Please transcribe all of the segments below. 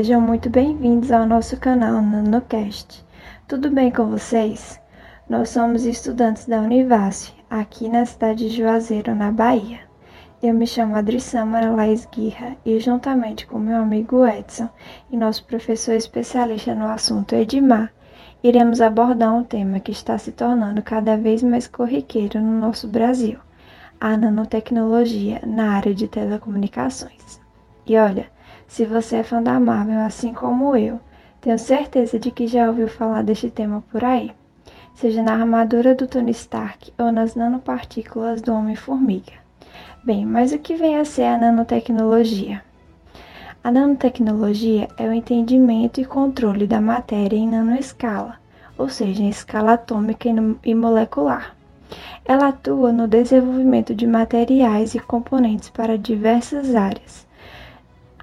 sejam muito bem-vindos ao nosso canal NanoCast. Tudo bem com vocês? Nós somos estudantes da Univasse, aqui na cidade de Juazeiro, na Bahia. Eu me chamo Adrissâmara Laís Guirra e, juntamente com meu amigo Edson e nosso professor especialista no assunto Edmar, iremos abordar um tema que está se tornando cada vez mais corriqueiro no nosso Brasil: a nanotecnologia na área de telecomunicações. E olha, se você é fã da Marvel assim como eu, tenho certeza de que já ouviu falar deste tema por aí, seja na armadura do Tony Stark ou nas nanopartículas do Homem-Formiga. Bem, mas o que vem a ser a nanotecnologia? A nanotecnologia é o entendimento e controle da matéria em nanoescala, ou seja, em escala atômica e molecular. Ela atua no desenvolvimento de materiais e componentes para diversas áreas,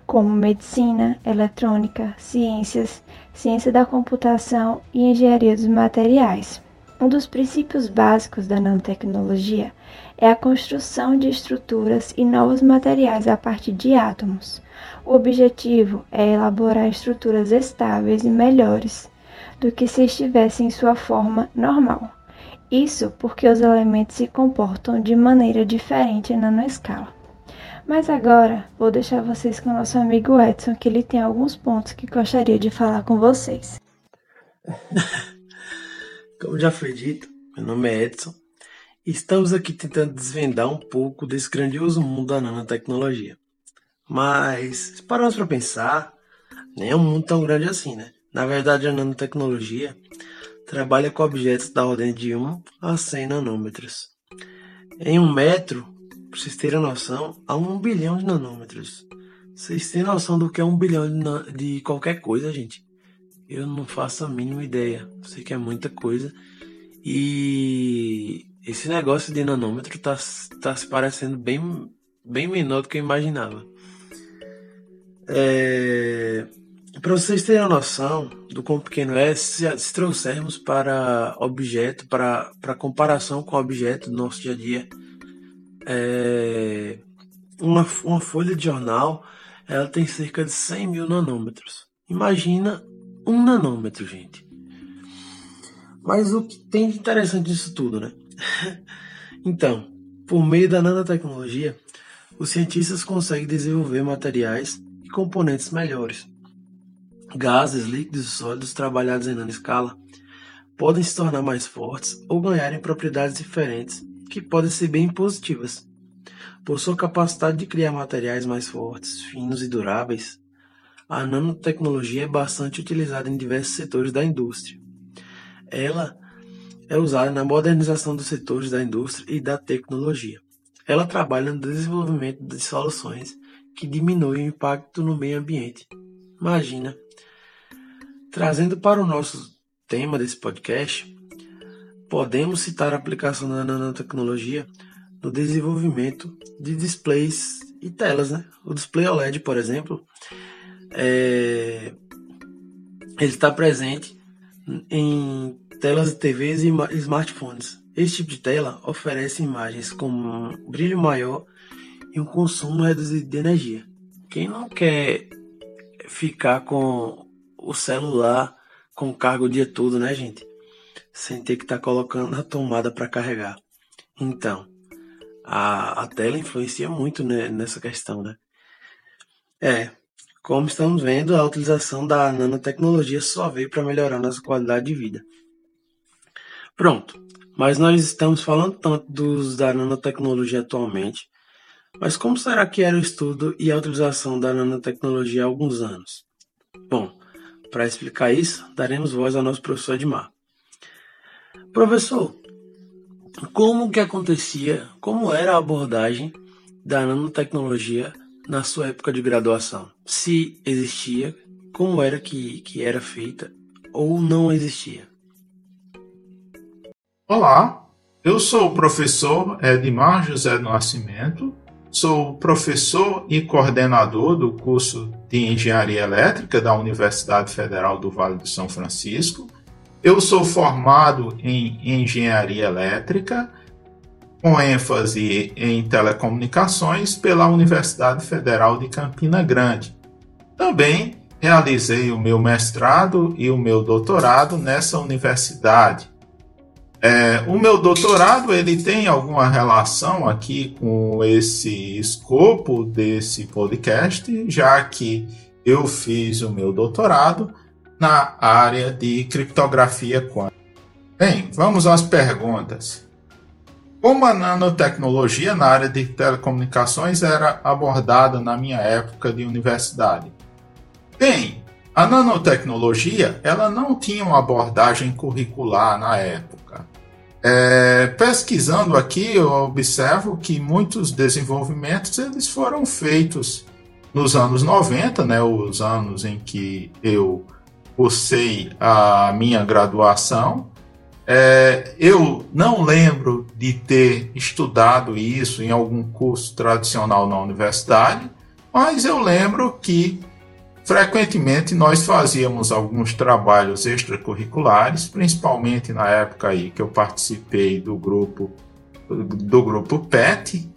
como medicina, eletrônica, ciências, ciência da computação e engenharia dos materiais. Um dos princípios básicos da nanotecnologia é a construção de estruturas e novos materiais a partir de átomos. O objetivo é elaborar estruturas estáveis e melhores do que se estivessem em sua forma normal. Isso porque os elementos se comportam de maneira diferente na nanoescala. Mas agora vou deixar vocês com nosso amigo Edson, que ele tem alguns pontos que gostaria de falar com vocês. Como já foi dito, meu nome é Edson estamos aqui tentando desvendar um pouco desse grandioso mundo da nanotecnologia. Mas, se pararmos para pensar, nem é um mundo tão grande assim, né? Na verdade, a nanotecnologia trabalha com objetos da ordem de 1 a 100 nanômetros. Em um metro, para vocês terem noção, há um bilhão de nanômetros. Vocês têm noção do que é um bilhão de, de qualquer coisa, gente? Eu não faço a mínima ideia. Sei que é muita coisa. E esse negócio de nanômetro tá, tá se parecendo bem, bem menor do que eu imaginava. É, para vocês terem a noção do quão pequeno é, se, se trouxermos para objeto, para, para comparação com objeto do nosso dia a dia, é, uma, uma folha de jornal ela tem cerca de 100 mil nanômetros. Imagina um nanômetro, gente. Mas o que tem de interessante nisso tudo, né? então, por meio da nanotecnologia, os cientistas conseguem desenvolver materiais e componentes melhores. Gases, líquidos e sólidos trabalhados em nanoescala podem se tornar mais fortes ou ganharem propriedades diferentes que podem ser bem positivas. Por sua capacidade de criar materiais mais fortes, finos e duráveis, a nanotecnologia é bastante utilizada em diversos setores da indústria. Ela é usada na modernização dos setores da indústria e da tecnologia. Ela trabalha no desenvolvimento de soluções que diminuem o impacto no meio ambiente. Imagina. Trazendo para o nosso tema desse podcast, podemos citar a aplicação da nanotecnologia no desenvolvimento de displays e telas. Né? O display OLED, por exemplo, é... ele está presente em telas de TVs e smartphones. Esse tipo de tela oferece imagens com um brilho maior e um consumo reduzido de energia. Quem não quer ficar com o celular com carga o dia todo, né, gente? Sem ter que estar tá colocando a tomada para carregar. Então, a, a tela influencia muito né, nessa questão, né? É, como estamos vendo, a utilização da nanotecnologia só veio para melhorar nossa qualidade de vida. Pronto, mas nós estamos falando tanto dos da nanotecnologia atualmente, mas como será que era o estudo e a utilização da nanotecnologia há alguns anos? Bom, para explicar isso, daremos voz ao nosso professor Edmar. Professor, como que acontecia, como era a abordagem da nanotecnologia na sua época de graduação? Se existia, como era que, que era feita ou não existia? Olá, eu sou o professor Edmar José do Nascimento, sou professor e coordenador do curso de Engenharia Elétrica da Universidade Federal do Vale do São Francisco eu sou formado em engenharia elétrica, com ênfase em telecomunicações pela Universidade Federal de Campina Grande. Também realizei o meu mestrado e o meu doutorado nessa universidade. É, o meu doutorado ele tem alguma relação aqui com esse escopo desse podcast, já que eu fiz o meu doutorado na área de criptografia quântica. Bem, vamos às perguntas. Como a nanotecnologia na área de telecomunicações era abordada na minha época de universidade? Bem, a nanotecnologia ela não tinha uma abordagem curricular na época. É, pesquisando aqui, eu observo que muitos desenvolvimentos eles foram feitos nos anos 90, né, os anos em que eu cursei a minha graduação. É, eu não lembro de ter estudado isso em algum curso tradicional na universidade, mas eu lembro que frequentemente nós fazíamos alguns trabalhos extracurriculares, principalmente na época aí que eu participei do grupo do grupo PET,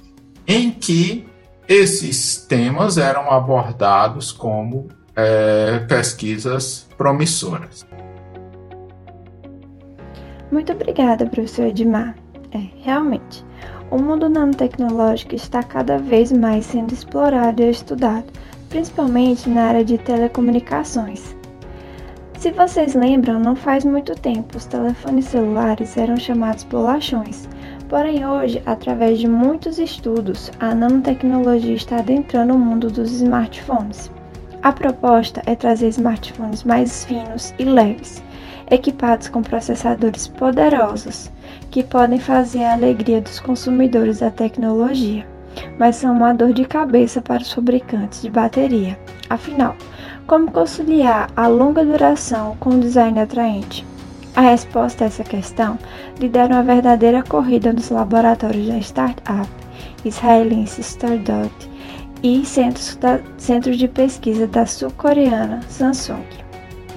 em que esses temas eram abordados como é, pesquisas promissoras. Muito obrigada, professor Edmar. É, realmente, o mundo nanotecnológico está cada vez mais sendo explorado e estudado, principalmente na área de telecomunicações. Se vocês lembram, não faz muito tempo os telefones celulares eram chamados bolachões. Porém, hoje, através de muitos estudos, a nanotecnologia está adentrando o mundo dos smartphones. A proposta é trazer smartphones mais finos e leves, equipados com processadores poderosos, que podem fazer a alegria dos consumidores da tecnologia, mas são uma dor de cabeça para os fabricantes de bateria. Afinal, como conciliar a longa duração com um design atraente? A resposta a essa questão lidera uma verdadeira corrida nos laboratórios da startup israelense Stardot e centros, da, de pesquisa da sul-coreana Samsung.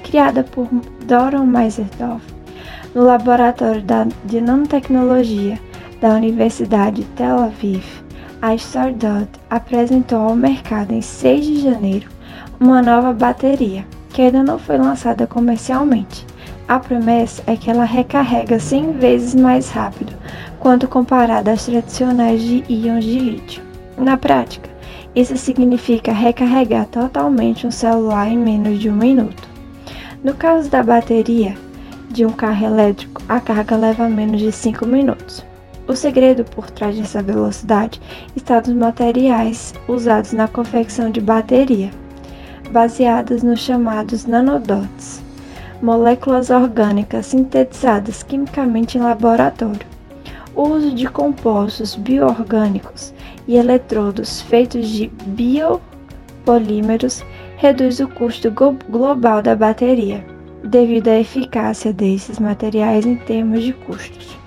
Criada por Doron Meiserdorf no laboratório da, de nanotecnologia da Universidade Tel Aviv, a Stardot apresentou ao mercado em 6 de janeiro uma nova bateria, que ainda não foi lançada comercialmente. A promessa é que ela recarrega 100 vezes mais rápido quando comparada às tradicionais de íons de lítio. Na prática, isso significa recarregar totalmente um celular em menos de um minuto. No caso da bateria de um carro elétrico, a carga leva menos de 5 minutos. O segredo por trás dessa velocidade está nos materiais usados na confecção de bateria, baseadas nos chamados nanodots, moléculas orgânicas sintetizadas quimicamente em laboratório. O uso de compostos bioorgânicos e eletrodos feitos de biopolímeros reduz o custo global da bateria, devido à eficácia desses materiais em termos de custos.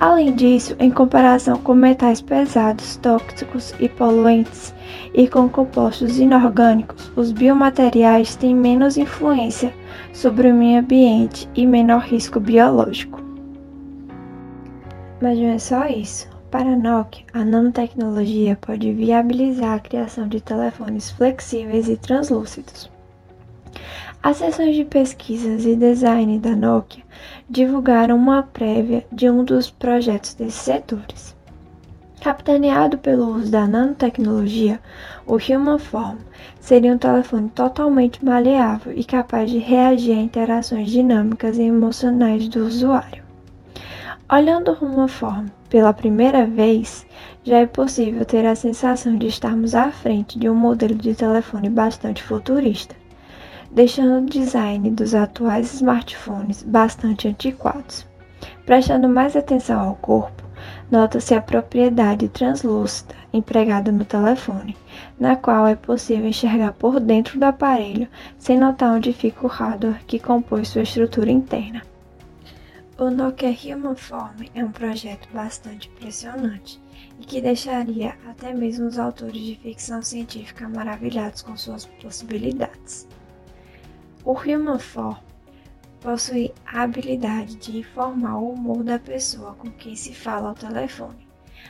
Além disso, em comparação com metais pesados, tóxicos e poluentes, e com compostos inorgânicos, os biomateriais têm menos influência sobre o meio ambiente e menor risco biológico. Mas não é só isso. Para Nokia, a nanotecnologia pode viabilizar a criação de telefones flexíveis e translúcidos. As sessões de pesquisas e design da Nokia divulgaram uma prévia de um dos projetos desses setores. Capitaneado pelo uso da nanotecnologia, o Human Form seria um telefone totalmente maleável e capaz de reagir a interações dinâmicas e emocionais do usuário. Olhando uma forma pela primeira vez, já é possível ter a sensação de estarmos à frente de um modelo de telefone bastante futurista, deixando o design dos atuais smartphones bastante antiquados. Prestando mais atenção ao corpo, nota-se a propriedade translúcida empregada no telefone, na qual é possível enxergar por dentro do aparelho sem notar onde fica o hardware que compõe sua estrutura interna. O Nokia Human Form é um projeto bastante impressionante e que deixaria até mesmo os autores de ficção científica maravilhados com suas possibilidades. O Human Form possui a habilidade de informar o humor da pessoa com quem se fala ao telefone.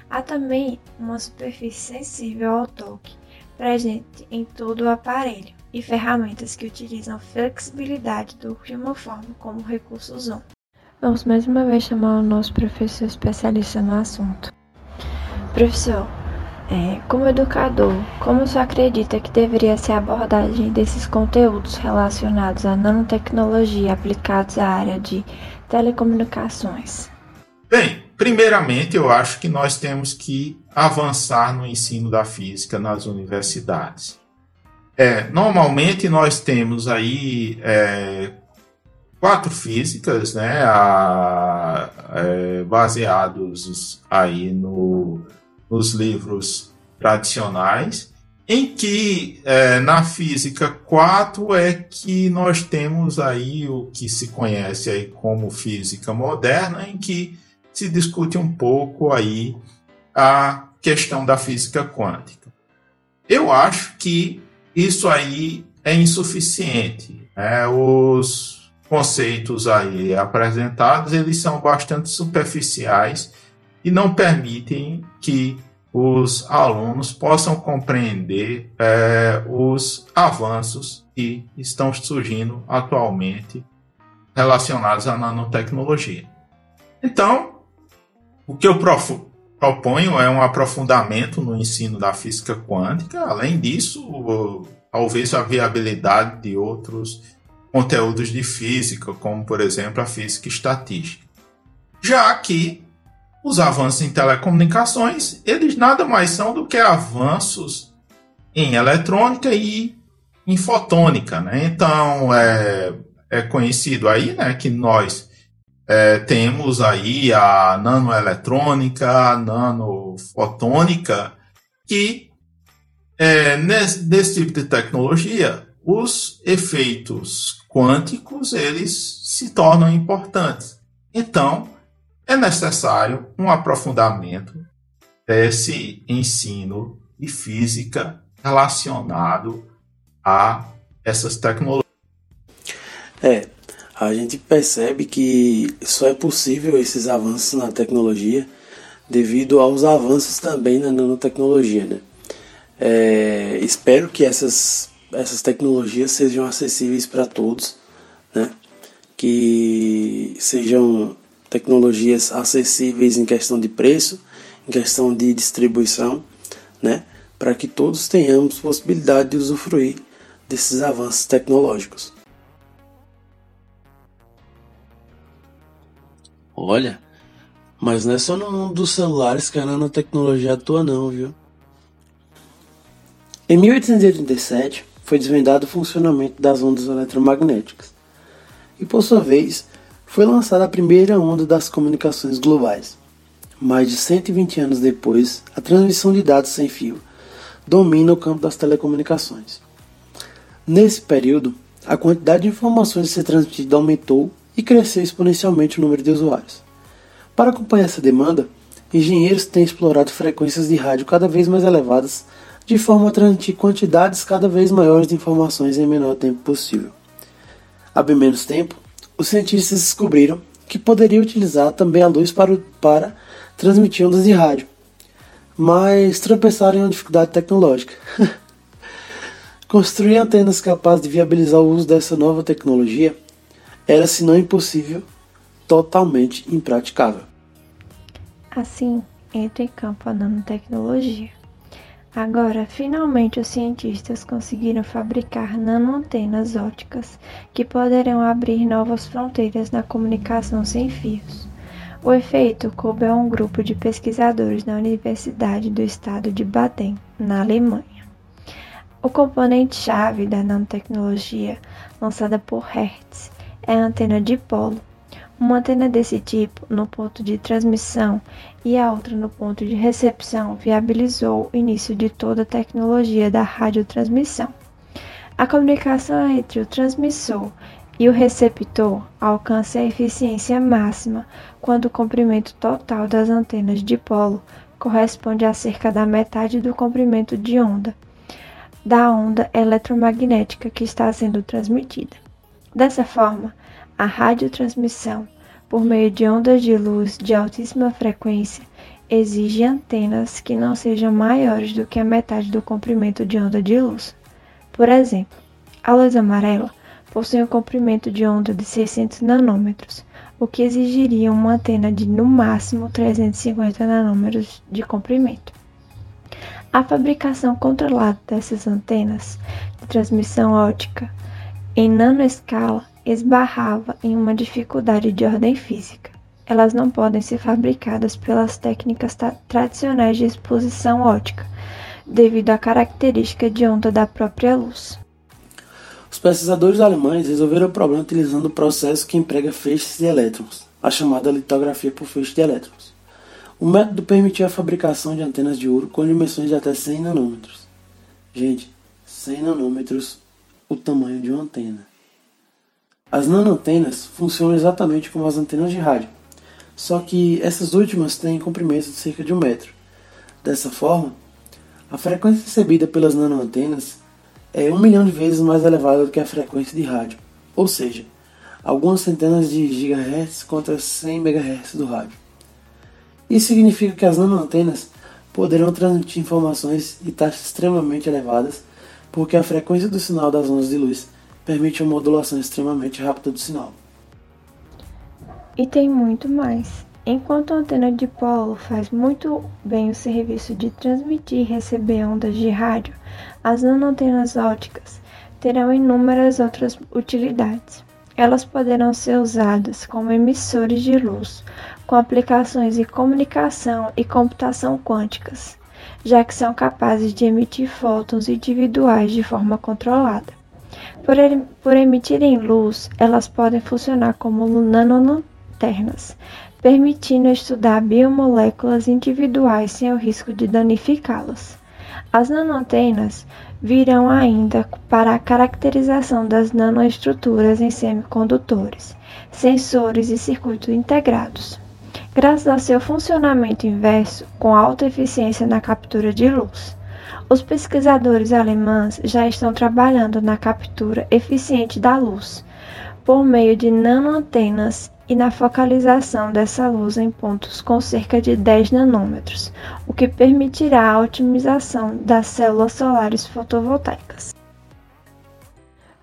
Há também uma superfície sensível ao toque presente em todo o aparelho, e ferramentas que utilizam flexibilidade do crimoforme como recurso usam. Vamos mais uma vez chamar o nosso professor especialista no assunto. Professor, é, como educador, como senhor acredita que deveria ser a abordagem desses conteúdos relacionados à nanotecnologia aplicados à área de telecomunicações? Bem, primeiramente eu acho que nós temos que avançar no ensino da física nas universidades. É, normalmente nós temos aí é, quatro físicas, né, a, é, baseados aí no, nos livros tradicionais, em que é, na física 4 é que nós temos aí o que se conhece aí como física moderna, em que se discute um pouco aí a questão da física quântica. Eu acho que isso aí é insuficiente. Né? Os conceitos aí apresentados eles são bastante superficiais e não permitem que os alunos possam compreender é, os avanços que estão surgindo atualmente relacionados à nanotecnologia. Então, o que eu proponho é um aprofundamento no ensino da física quântica. Além disso, talvez a viabilidade de outros conteúdos de física, como por exemplo a física estatística. Já que os avanços em telecomunicações, eles nada mais são do que avanços em eletrônica e em fotônica, né? Então é, é conhecido aí, né, que nós é, temos aí a nanoeletrônica, a nanofotônica, que é, nesse, nesse tipo de tecnologia, os efeitos quânticos eles se tornam importantes. Então, é necessário um aprofundamento desse ensino de física relacionado a essas tecnologias. É, a gente percebe que só é possível esses avanços na tecnologia devido aos avanços também na nanotecnologia. Né? É, espero que essas, essas tecnologias sejam acessíveis para todos, né? que sejam tecnologias acessíveis em questão de preço, em questão de distribuição, né? para que todos tenhamos possibilidade de usufruir desses avanços tecnológicos. Olha, mas não é só no mundo dos celulares que a nanotecnologia atua não, viu? Em 1887 foi desvendado o funcionamento das ondas eletromagnéticas. E por sua vez, foi lançada a primeira onda das comunicações globais. Mais de 120 anos depois, a transmissão de dados sem fio domina o campo das telecomunicações. Nesse período, a quantidade de informações a ser transmitida aumentou e cresceu exponencialmente o número de usuários. Para acompanhar essa demanda, engenheiros têm explorado frequências de rádio cada vez mais elevadas, de forma a transmitir quantidades cada vez maiores de informações em menor tempo possível. Há menos tempo, os cientistas descobriram que poderia utilizar também a luz para, para transmitir ondas de rádio, mas tropeçaram em uma dificuldade tecnológica. Construir antenas capazes de viabilizar o uso dessa nova tecnologia era, se não impossível, totalmente impraticável. Assim, entra em campo a nanotecnologia. Agora, finalmente, os cientistas conseguiram fabricar nanoantenas ópticas que poderão abrir novas fronteiras na comunicação sem fios. O efeito coube a um grupo de pesquisadores na Universidade do Estado de Baden, na Alemanha. O componente-chave da nanotecnologia, lançada por Hertz, é a antena dipolo. Uma antena desse tipo, no ponto de transmissão, e a outra no ponto de recepção, viabilizou o início de toda a tecnologia da radiotransmissão. A comunicação entre o transmissor e o receptor alcança a eficiência máxima quando o comprimento total das antenas dipolo corresponde a cerca da metade do comprimento de onda da onda eletromagnética que está sendo transmitida. Dessa forma, a radiotransmissão por meio de ondas de luz de altíssima frequência exige antenas que não sejam maiores do que a metade do comprimento de onda de luz. Por exemplo, A luz amarela possui um comprimento de onda de 600 nanômetros, o que exigiria uma antena de no máximo 350 nanômetros de comprimento. A fabricação controlada dessas antenas de transmissão óptica em nanoescala esbarrava em uma dificuldade de ordem física. Elas não podem ser fabricadas pelas técnicas tradicionais de exposição óptica, devido à característica de onda da própria luz. Os pesquisadores alemães resolveram o problema utilizando o processo que emprega feixes de elétrons, a chamada litografia por feixe de elétrons. O método permitia a fabricação de antenas de ouro com dimensões de até 100 nanômetros. Gente, 100 nanômetros, o tamanho de uma antena. As nanoantenas funcionam exatamente como as antenas de rádio, só que essas últimas têm comprimento de cerca de um metro. Dessa forma, a frequência recebida pelas nanoantenas é um milhão de vezes mais elevada do que a frequência de rádio, ou seja, algumas centenas de gigahertz contra 100 megahertz do rádio. Isso significa que as nanoantenas poderão transmitir informações em taxas extremamente elevadas, porque a frequência do sinal das ondas de luz permite uma modulação extremamente rápida do sinal. E tem muito mais. Enquanto a antena de polo faz muito bem o serviço de transmitir e receber ondas de rádio, as nanoantenas ópticas terão inúmeras outras utilidades. Elas poderão ser usadas como emissores de luz, com aplicações em comunicação e computação quânticas, já que são capazes de emitir fótons individuais de forma controlada. Por, por emitirem luz, elas podem funcionar como nanoantenas internas, permitindo estudar biomoléculas individuais sem o risco de danificá-las. As nanoantenas virão ainda para a caracterização das nanoestruturas em semicondutores, sensores e circuitos integrados. Graças ao seu funcionamento inverso, com alta eficiência na captura de luz, os pesquisadores alemães já estão trabalhando na captura eficiente da luz por meio de nanoantenas e na focalização dessa luz em pontos com cerca de 10 nanômetros, o que permitirá a otimização das células solares fotovoltaicas.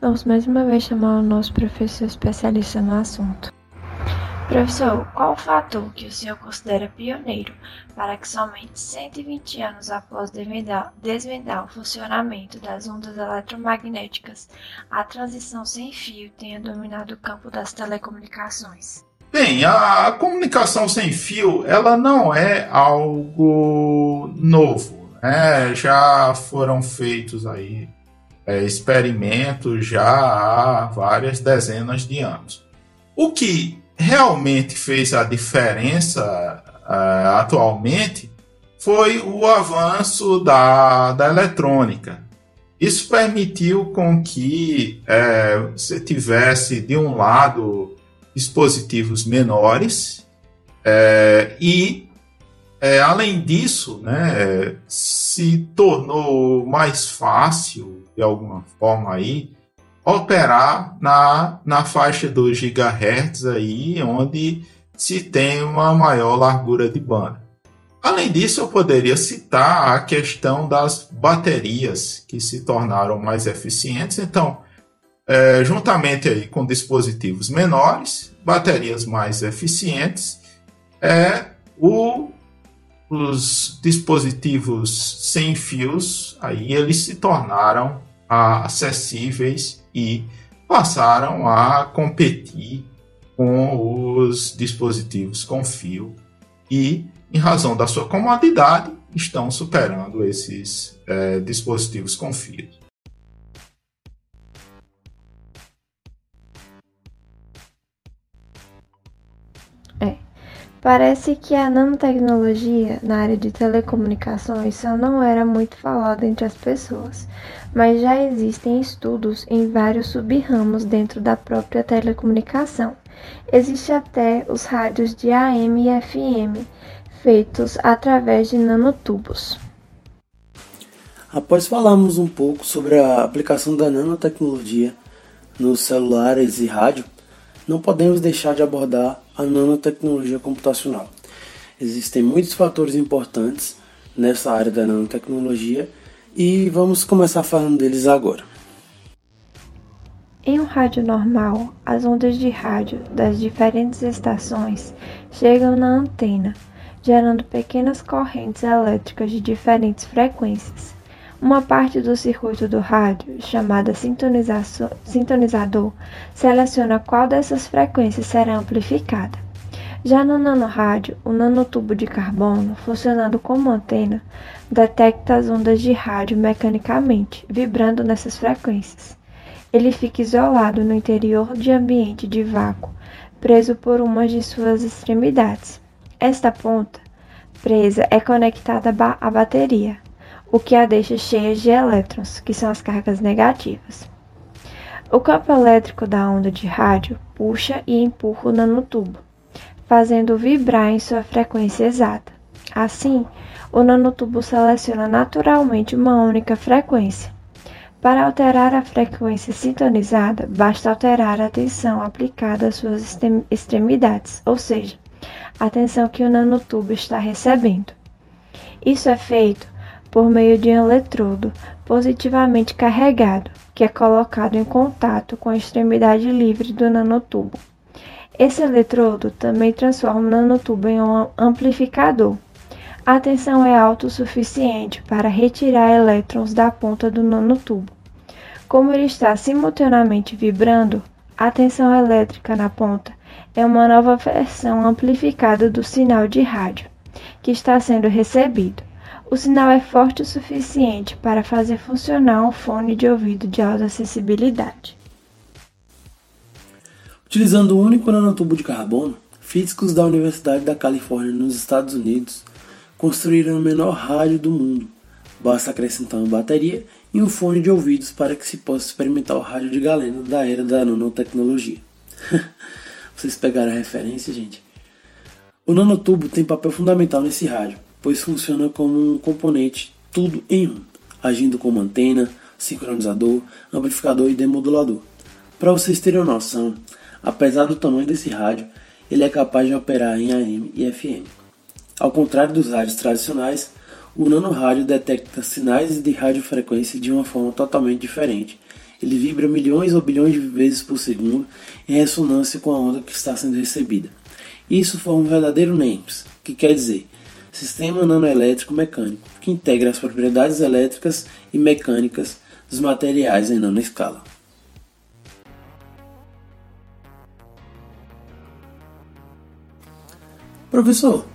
Vamos mais uma vez chamar o nosso professor especialista no assunto. Professor, qual o fator que o senhor considera pioneiro para que somente 120 anos após desvendar, desvendar o funcionamento das ondas eletromagnéticas, a transição sem fio tenha dominado o campo das telecomunicações? Bem, a comunicação sem fio ela não é algo novo. Né? Já foram feitos aí é, experimentos já há várias dezenas de anos. O que realmente fez a diferença uh, atualmente foi o avanço da, da eletrônica. Isso permitiu com que é, você tivesse, de um lado, dispositivos menores é, e, além disso, né, se tornou mais fácil, de alguma forma, aí, operar na, na faixa dos gigahertz aí, onde se tem uma maior largura de banda. Além disso, eu poderia citar a questão das baterias que se tornaram mais eficientes. Então, é, juntamente aí com dispositivos menores, baterias mais eficientes, é, o, os dispositivos sem fios aí eles se tornaram acessíveis e passaram a competir com os dispositivos com fio e, em razão da sua comodidade, estão superando esses é, dispositivos com fio. Parece que a nanotecnologia na área de telecomunicações só não era muito falada entre as pessoas, mas já existem estudos em vários sub-ramos dentro da própria telecomunicação. Existe até os rádios de AM e FM, feitos através de nanotubos. Após falarmos um pouco sobre a aplicação da nanotecnologia nos celulares e rádio, não podemos deixar de abordar a nanotecnologia computacional. Existem muitos fatores importantes nessa área da nanotecnologia e vamos começar falando deles agora. Em um rádio normal, as ondas de rádio das diferentes estações chegam na antena, gerando pequenas correntes elétricas de diferentes frequências. Uma parte do circuito do rádio, chamada sintonizador, seleciona qual dessas frequências será amplificada. Já no nanorádio, o nanotubo de carbono, funcionando como antena, detecta as ondas de rádio mecanicamente, vibrando nessas frequências. Ele fica isolado no interior de ambiente de vácuo, preso por uma de suas extremidades. Esta ponta presa é conectada à bateria, o que a deixa cheia de elétrons, que são as cargas negativas. O campo elétrico da onda de rádio puxa e empurra o nanotubo, fazendo vibrar em sua frequência exata. Assim, o nanotubo seleciona naturalmente uma única frequência. Para alterar a frequência sintonizada, basta alterar a tensão aplicada às suas extremidades, ou seja, a tensão que o nanotubo está recebendo. Isso é feito por meio de um eletrodo positivamente carregado, que é colocado em contato com a extremidade livre do nanotubo. Esse eletrodo também transforma o nanotubo em um amplificador. A tensão é alta o suficiente para retirar elétrons da ponta do nanotubo. Como ele está simultaneamente vibrando, a tensão elétrica na ponta é uma nova versão amplificada do sinal de rádio que está sendo recebido. O sinal é forte o suficiente para fazer funcionar um fone de ouvido de alta acessibilidade. Utilizando o único nanotubo de carbono, físicos da Universidade da Califórnia nos Estados Unidos construíram o menor rádio do mundo. Basta acrescentar uma bateria e um fone de ouvidos para que se possa experimentar o rádio de galena da era da nanotecnologia. Vocês pegaram a referência, gente? O nanotubo tem papel fundamental nesse rádio, pois funciona como um componente tudo em um, agindo como antena, sincronizador, amplificador e demodulador. Para vocês terem uma noção, Apesar do tamanho desse rádio, ele é capaz de operar em AM e FM. Ao contrário dos rádios tradicionais, o nanorádio detecta sinais de radiofrequência de uma forma totalmente diferente. Ele vibra milhões ou bilhões de vezes por segundo em ressonância com a onda que está sendo recebida. Isso forma um verdadeiro NEMS, que quer dizer Sistema Nanoelétrico Mecânico, que integra as propriedades elétricas e mecânicas dos materiais em nanoescala. Professor,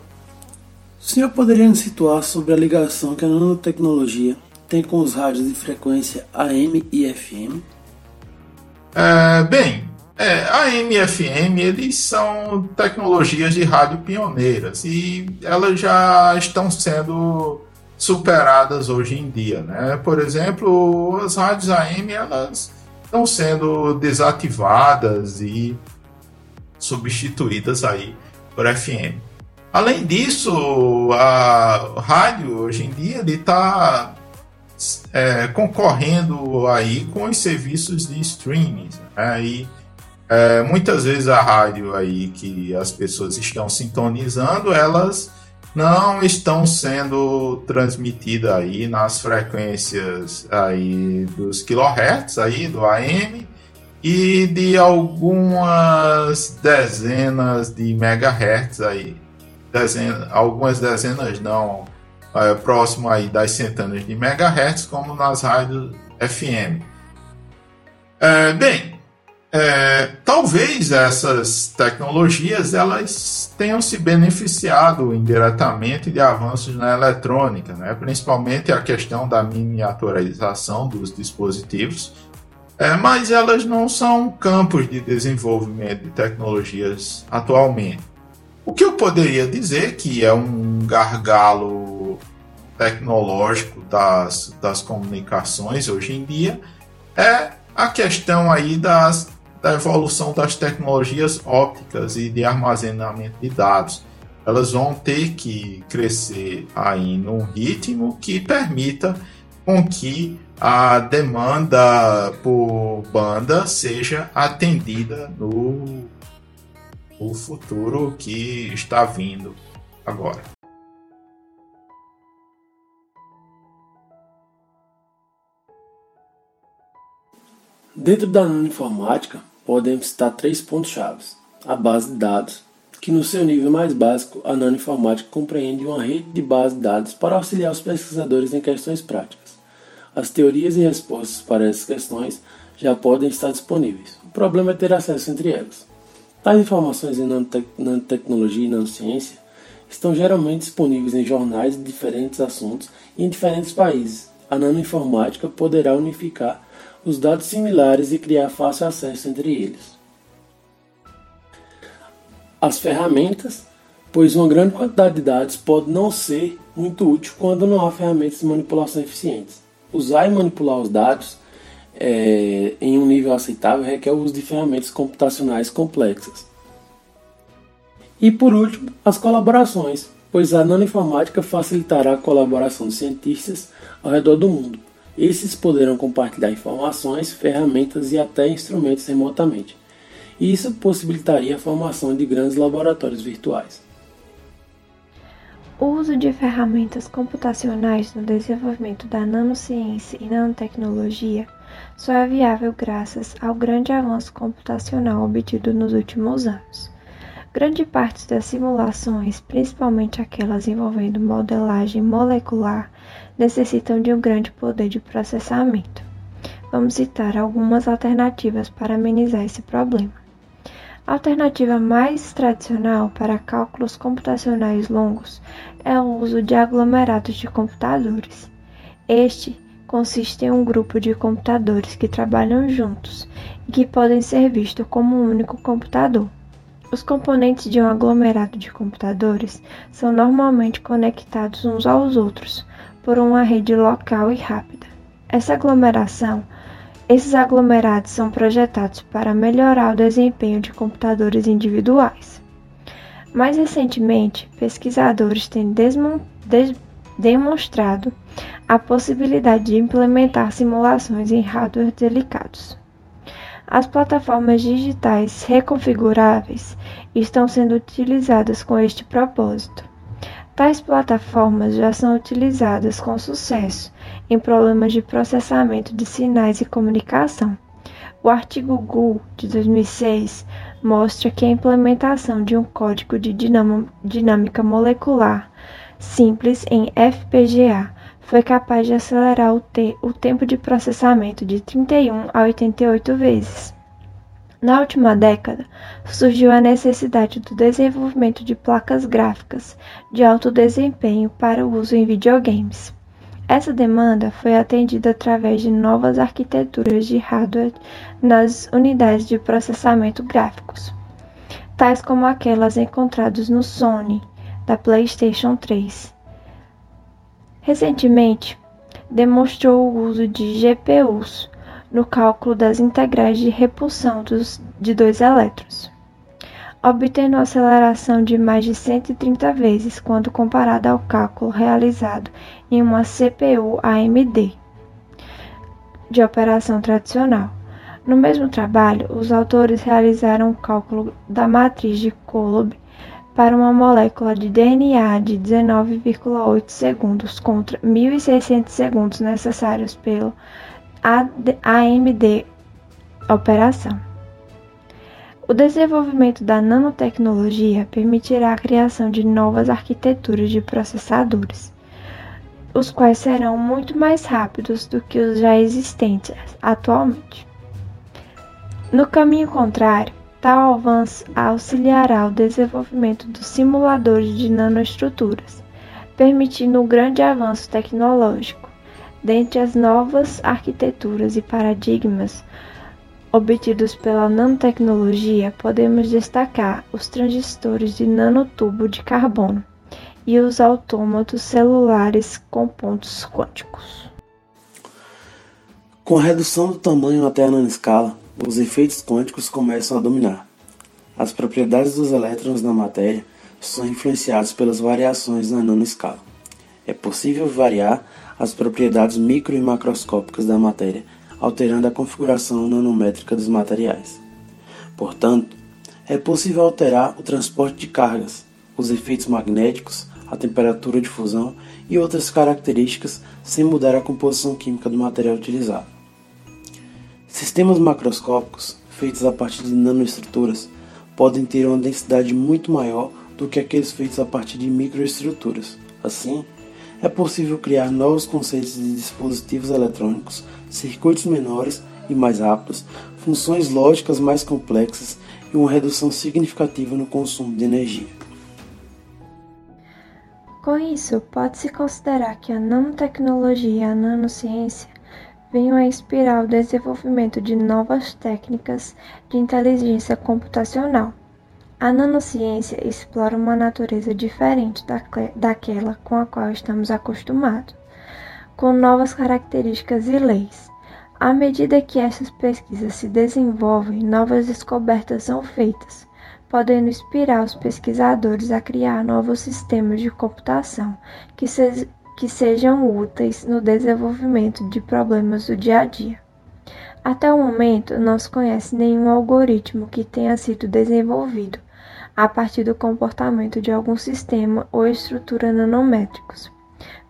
o senhor poderia nos situar sobre a ligação que a nanotecnologia tem com os rádios de frequência AM e FM? É, bem, é, AM e FM eles são tecnologias de rádio pioneiras e elas já estão sendo superadas hoje em dia, né? Por exemplo, as rádios AM elas estão sendo desativadas e substituídas aí por FM. Além disso, a rádio hoje em dia ele está é, concorrendo aí com os serviços de streaming. Né? E, é, muitas vezes a rádio aí que as pessoas estão sintonizando, elas não estão sendo transmitidas aí nas frequências aí dos kilohertz aí do AM e de algumas dezenas de megahertz aí dezena, algumas dezenas não, é, próximo aí das centenas de megahertz, como nas rádios FM. É, bem, é, talvez essas tecnologias elas tenham se beneficiado indiretamente de avanços na eletrônica, né? principalmente a questão da miniaturização dos dispositivos, é, mas elas não são campos de desenvolvimento de tecnologias atualmente. O que eu poderia dizer que é um gargalo tecnológico das, das comunicações hoje em dia é a questão aí das, da evolução das tecnologias ópticas e de armazenamento de dados. Elas vão ter que crescer aí num ritmo que permita com que a demanda por banda seja atendida no o futuro que está vindo agora. Dentro da nanoinformática, podemos citar três pontos-chave. A base de dados, que no seu nível mais básico, a nanoinformática compreende uma rede de bases de dados para auxiliar os pesquisadores em questões práticas. As teorias e respostas para essas questões já podem estar disponíveis. O problema é ter acesso entre elas. Tais informações em nanotecnologia e nanociência estão geralmente disponíveis em jornais de diferentes assuntos e em diferentes países. A nanoinformática poderá unificar os dados similares e criar fácil acesso entre eles. As ferramentas, pois uma grande quantidade de dados pode não ser muito útil quando não há ferramentas de manipulação eficientes. Usar e manipular os dados é, em um nível aceitável requer o uso de ferramentas computacionais complexas. E por último, as colaborações, pois a nanoinformática facilitará a colaboração de cientistas ao redor do mundo. Esses poderão compartilhar informações, ferramentas e até instrumentos remotamente. Isso possibilitaria a formação de grandes laboratórios virtuais. O uso de ferramentas computacionais no desenvolvimento da nanociência e nanotecnologia só é viável graças ao grande avanço computacional obtido nos últimos anos. Grande parte das simulações, principalmente aquelas envolvendo modelagem molecular, necessitam de um grande poder de processamento. Vamos citar algumas alternativas para amenizar esse problema. A alternativa mais tradicional para cálculos computacionais longos é o uso de aglomerados de computadores. Este consiste em um grupo de computadores que trabalham juntos e que podem ser vistos como um único computador. Os componentes de um aglomerado de computadores são normalmente conectados uns aos outros por uma rede local e rápida. Essa aglomeração, esses aglomerados são projetados para melhorar o desempenho de computadores individuais. Mais recentemente, pesquisadores têm demonstrado a possibilidade de implementar simulações em hardware delicados. As plataformas digitais reconfiguráveis estão sendo utilizadas com este propósito. Tais plataformas já são utilizadas com sucesso em problemas de processamento de sinais e comunicação. O artigo GU de 2006 mostra que a implementação de um código de dinâmica molecular simples em FPGA foi capaz de acelerar o, te o tempo de processamento de 31 a 88 vezes. Na última década, surgiu a necessidade do desenvolvimento de placas gráficas de alto desempenho para o uso em videogames. Essa demanda foi atendida através de novas arquiteturas de hardware nas unidades de processamento gráficos, tais como aquelas encontradas no Sony da PlayStation 3. Recentemente, demonstrou o uso de GPUs no cálculo das integrais de repulsão dos, de dois elétrons, obtendo aceleração de mais de 130 vezes quando comparada ao cálculo realizado em uma CPU AMD de operação tradicional. No mesmo trabalho, os autores realizaram o cálculo da matriz de Coulomb para uma molécula de DNA de 19,8 segundos contra 1.600 segundos necessários pelo AMD operação. O desenvolvimento da nanotecnologia permitirá a criação de novas arquiteturas de processadores, os quais serão muito mais rápidos do que os já existentes atualmente. No caminho contrário, Tal avanço auxiliará o desenvolvimento dos simuladores de nanoestruturas, permitindo um grande avanço tecnológico. Dentre as novas arquiteturas e paradigmas obtidos pela nanotecnologia, podemos destacar os transistores de nanotubo de carbono e os autômatos celulares com pontos quânticos. Com a redução do tamanho até a nanoscala, os efeitos quânticos começam a dominar. As propriedades dos elétrons na matéria são influenciadas pelas variações na nanoescala. É possível variar as propriedades micro e macroscópicas da matéria, alterando a configuração nanométrica dos materiais. Portanto, é possível alterar o transporte de cargas, os efeitos magnéticos, a temperatura de fusão e outras características sem mudar a composição química do material utilizado. Sistemas macroscópicos, feitos a partir de nanoestruturas, podem ter uma densidade muito maior do que aqueles feitos a partir de microestruturas. Assim, é possível criar novos conceitos de dispositivos eletrônicos, circuitos menores e mais rápidos, funções lógicas mais complexas e uma redução significativa no consumo de energia. Com isso, pode-se considerar que a nanotecnologia e a nanociência venham a inspirar o desenvolvimento de novas técnicas de inteligência computacional. A nanociência explora uma natureza diferente daquela com a qual estamos acostumados, com novas características e leis. À medida que essas pesquisas se desenvolvem, novas descobertas são feitas, podendo inspirar os pesquisadores a criar novos sistemas de computação que, se, que sejam úteis no desenvolvimento de problemas do dia a dia. Até o momento, não se conhece nenhum algoritmo que tenha sido desenvolvido a partir do comportamento de algum sistema ou estrutura nanométricos.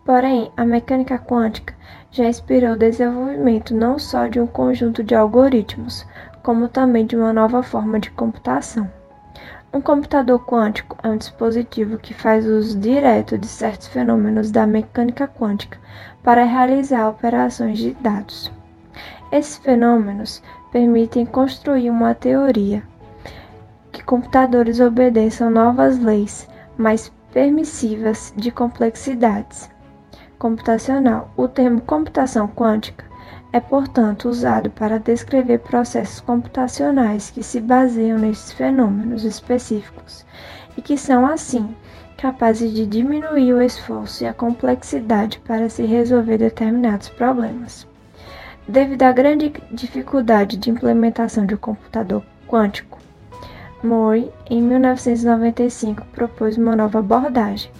Porém, a mecânica quântica já inspirou o desenvolvimento não só de um conjunto de algoritmos, como também de uma nova forma de computação. Um computador quântico é um dispositivo que faz uso direto de certos fenômenos da mecânica quântica para realizar operações de dados. Esses fenômenos permitem construir uma teoria que computadores obedeçam novas leis mais permissivas de complexidades computacional. O termo computação quântica é, portanto, usado para descrever processos computacionais que se baseiam nesses fenômenos específicos e que são, assim, capazes de diminuir o esforço e a complexidade para se resolver determinados problemas. Devido à grande dificuldade de implementação de um computador quântico, Moore, em 1995, propôs uma nova abordagem.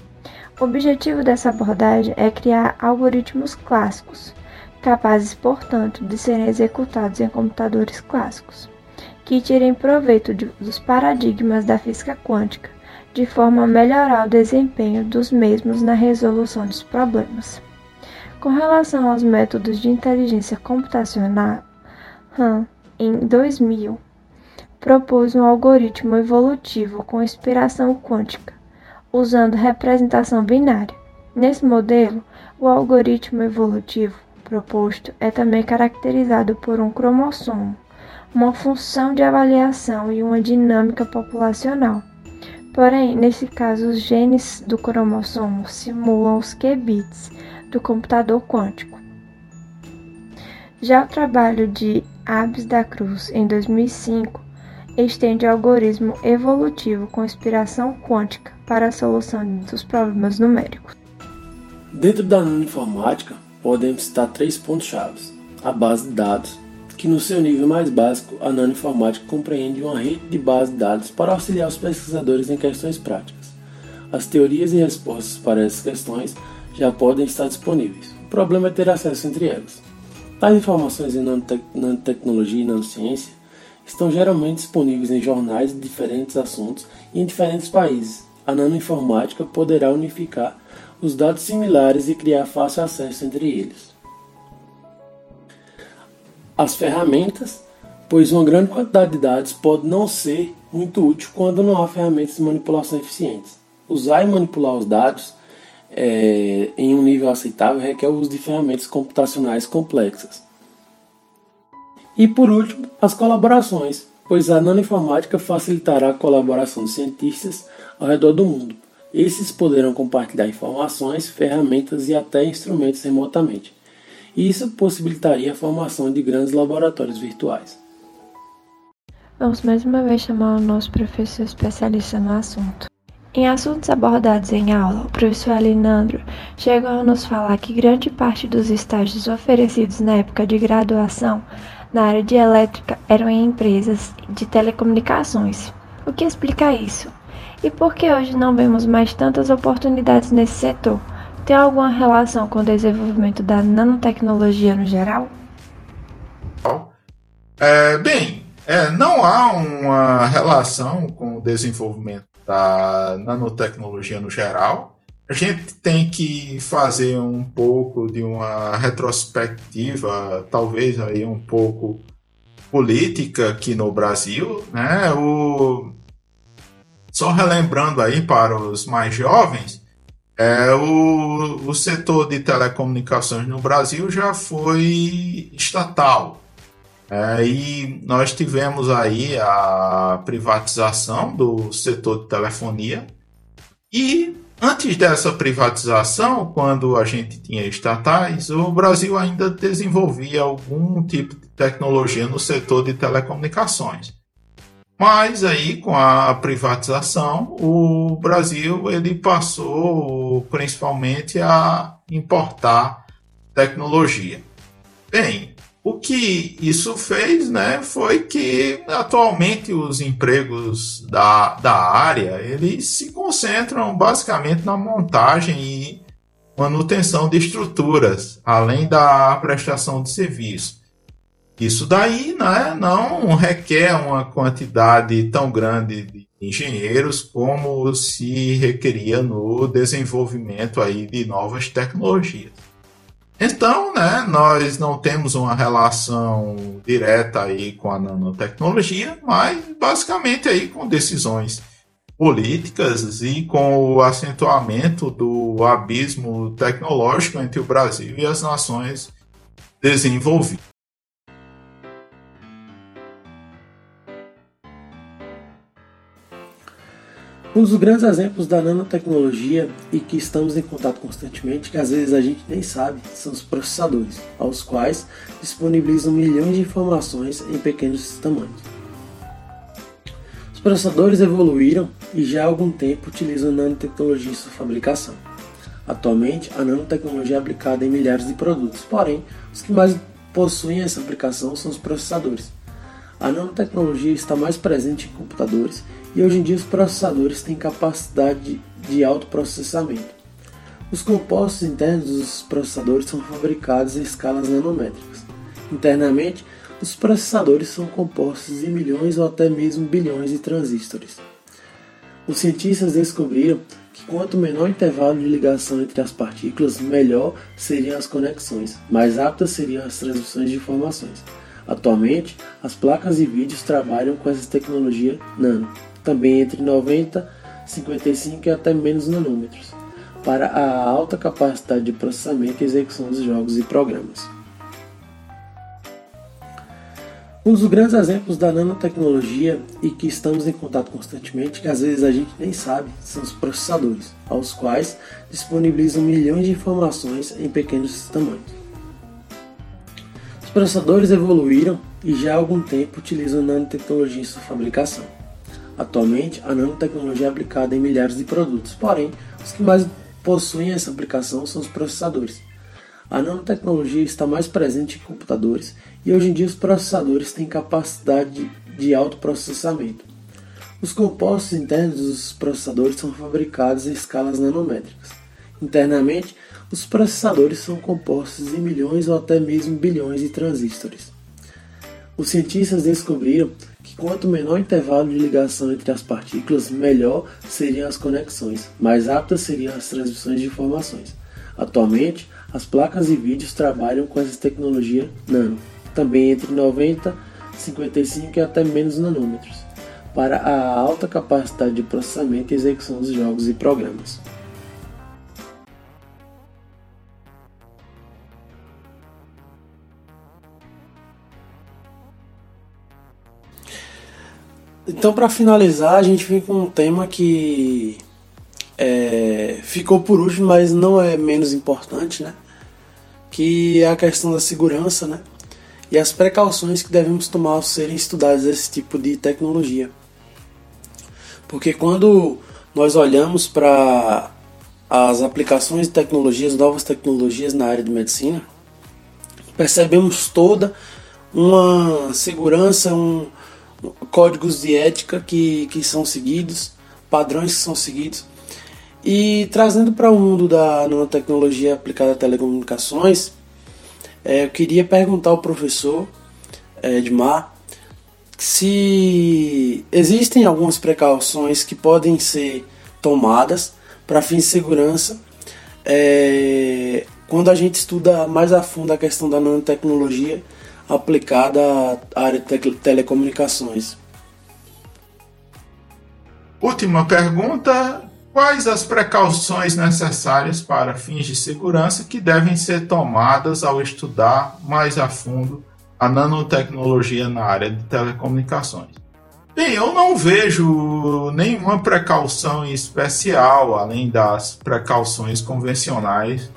O objetivo dessa abordagem é criar algoritmos clássicos capazes, portanto, de serem executados em computadores clássicos, que tirem proveito de, dos paradigmas da física quântica, de forma a melhorar o desempenho dos mesmos na resolução dos problemas. Com relação aos métodos de inteligência computacional, Han, em 2000, propôs um algoritmo evolutivo com inspiração quântica, usando representação binária. Nesse modelo, o algoritmo evolutivo proposto é também caracterizado por um cromossomo, uma função de avaliação e uma dinâmica populacional. Porém, nesse caso, os genes do cromossomo simulam os qubits do computador quântico. Já o trabalho de Abes da Cruz, em 2005, estende algoritmo evolutivo com inspiração quântica para a solução dos problemas numéricos. Dentro da nanoinformática, podemos citar três pontos-chave. A base de dados, que no seu nível mais básico, a nanoinformática compreende uma rede de bases de dados para auxiliar os pesquisadores em questões práticas. As teorias e respostas para essas questões já podem estar disponíveis. O problema é ter acesso entre elas. Tais informações em nanotecnologia e nanociência estão geralmente disponíveis em jornais de diferentes assuntos e em diferentes países. A nanoinformática poderá unificar os dados similares e criar fácil acesso entre eles. As ferramentas, pois uma grande quantidade de dados pode não ser muito útil quando não há ferramentas de manipulação eficientes. Usar e manipular os dados é, em um nível aceitável requer o uso de ferramentas computacionais complexas. E por último, as colaborações, pois a nanoinformática facilitará a colaboração de cientistas ao redor do mundo esses poderão compartilhar informações, ferramentas e até instrumentos remotamente. Isso possibilitaria a formação de grandes laboratórios virtuais. Vamos mais uma vez chamar o nosso professor especialista no assunto. Em assuntos abordados em aula, o professor Alinandro chegou a nos falar que grande parte dos estágios oferecidos na época de graduação na área de elétrica eram em empresas de telecomunicações. O que explica isso? E por que hoje não vemos mais tantas oportunidades nesse setor? Tem alguma relação com o desenvolvimento da nanotecnologia no geral? É, bem, é, não há uma relação com o desenvolvimento da nanotecnologia no geral. A gente tem que fazer um pouco de uma retrospectiva, talvez aí um pouco política aqui no Brasil, né? O... Só relembrando aí para os mais jovens, é, o, o setor de telecomunicações no Brasil já foi estatal. É, e nós tivemos aí a privatização do setor de telefonia. E antes dessa privatização, quando a gente tinha estatais, o Brasil ainda desenvolvia algum tipo de tecnologia no setor de telecomunicações. Mas aí com a privatização, o Brasil ele passou principalmente a importar tecnologia. Bem, o que isso fez, né, foi que atualmente os empregos da, da área eles se concentram basicamente na montagem e manutenção de estruturas, além da prestação de serviço. Isso daí né, não requer uma quantidade tão grande de engenheiros como se requeria no desenvolvimento aí de novas tecnologias. Então, né, nós não temos uma relação direta aí com a nanotecnologia, mas basicamente aí com decisões políticas e com o acentuamento do abismo tecnológico entre o Brasil e as nações desenvolvidas. Um dos grandes exemplos da nanotecnologia e que estamos em contato constantemente, que às vezes a gente nem sabe, são os processadores, aos quais disponibilizam milhões de informações em pequenos tamanhos. Os processadores evoluíram e já há algum tempo utilizam nanotecnologia em sua fabricação. Atualmente, a nanotecnologia é aplicada em milhares de produtos, porém, os que mais possuem essa aplicação são os processadores. A nanotecnologia está mais presente em computadores e hoje em dia os processadores têm capacidade de autoprocessamento. Os compostos internos dos processadores são fabricados em escalas nanométricas. Internamente, os processadores são compostos de milhões ou até mesmo bilhões de transistores. Os cientistas descobriram que quanto menor o intervalo de ligação entre as partículas, melhor seriam as conexões, mais rápidas seriam as transmissões de informações. Atualmente, as placas de vídeo trabalham com essa tecnologia nano também entre 90, 55 e até menos nanômetros, para a alta capacidade de processamento e execução dos jogos e programas. Um dos grandes exemplos da nanotecnologia e que estamos em contato constantemente, que às vezes a gente nem sabe, são os processadores, aos quais disponibilizam milhões de informações em pequenos tamanhos. Os processadores evoluíram e já há algum tempo utilizam nanotecnologia em sua fabricação. Atualmente, a nanotecnologia é aplicada em milhares de produtos, porém, os que mais possuem essa aplicação são os processadores. A nanotecnologia está mais presente em computadores e hoje em dia os processadores têm capacidade de autoprocessamento. Os compostos internos dos processadores são fabricados em escalas nanométricas. Internamente, os processadores são compostos de milhões ou até mesmo bilhões de transistores. Os cientistas descobriram quanto menor o intervalo de ligação entre as partículas, melhor seriam as conexões, mais rápidas seriam as transmissões de informações. Atualmente, as placas de vídeos trabalham com essa tecnologia nano, também entre 90, 55 e até menos nanômetros, para a alta capacidade de processamento e execução dos jogos e programas. Então, para finalizar, a gente vem com um tema que é, ficou por último, mas não é menos importante, né? Que é a questão da segurança, né? E as precauções que devemos tomar ao serem estudados esse tipo de tecnologia. Porque quando nós olhamos para as aplicações de tecnologias, novas tecnologias na área de medicina, percebemos toda uma segurança, um, códigos de ética que, que são seguidos, padrões que são seguidos. E trazendo para o mundo da nanotecnologia aplicada a telecomunicações, é, eu queria perguntar ao professor é, Edmar se existem algumas precauções que podem ser tomadas para fins de segurança é, quando a gente estuda mais a fundo a questão da nanotecnologia aplicada à área de telecomunicações. Última pergunta: quais as precauções necessárias para fins de segurança que devem ser tomadas ao estudar mais a fundo a nanotecnologia na área de telecomunicações? Bem, eu não vejo nenhuma precaução especial, além das precauções convencionais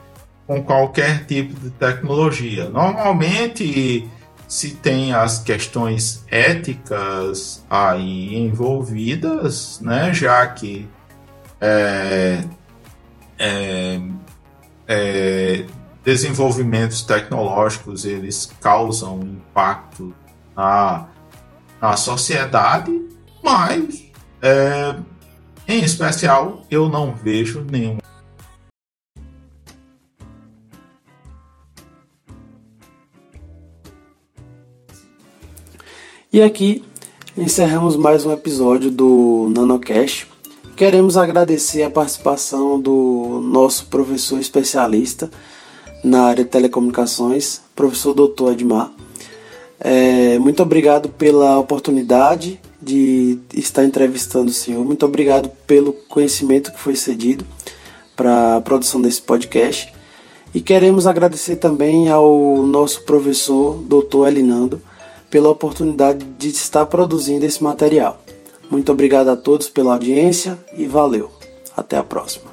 com qualquer tipo de tecnologia. Normalmente se tem as questões éticas aí envolvidas, né, já que é, é, é, desenvolvimentos tecnológicos eles causam impacto na na sociedade, mas é, em especial eu não vejo nenhum. E aqui encerramos mais um episódio do NanoCast. Queremos agradecer a participação do nosso professor especialista na área de telecomunicações, professor Dr. Edmar. É, muito obrigado pela oportunidade de estar entrevistando o senhor. Muito obrigado pelo conhecimento que foi cedido para a produção desse podcast. E queremos agradecer também ao nosso professor, Dr. Elinando, pela oportunidade de estar produzindo esse material. Muito obrigado a todos pela audiência e valeu. Até a próxima.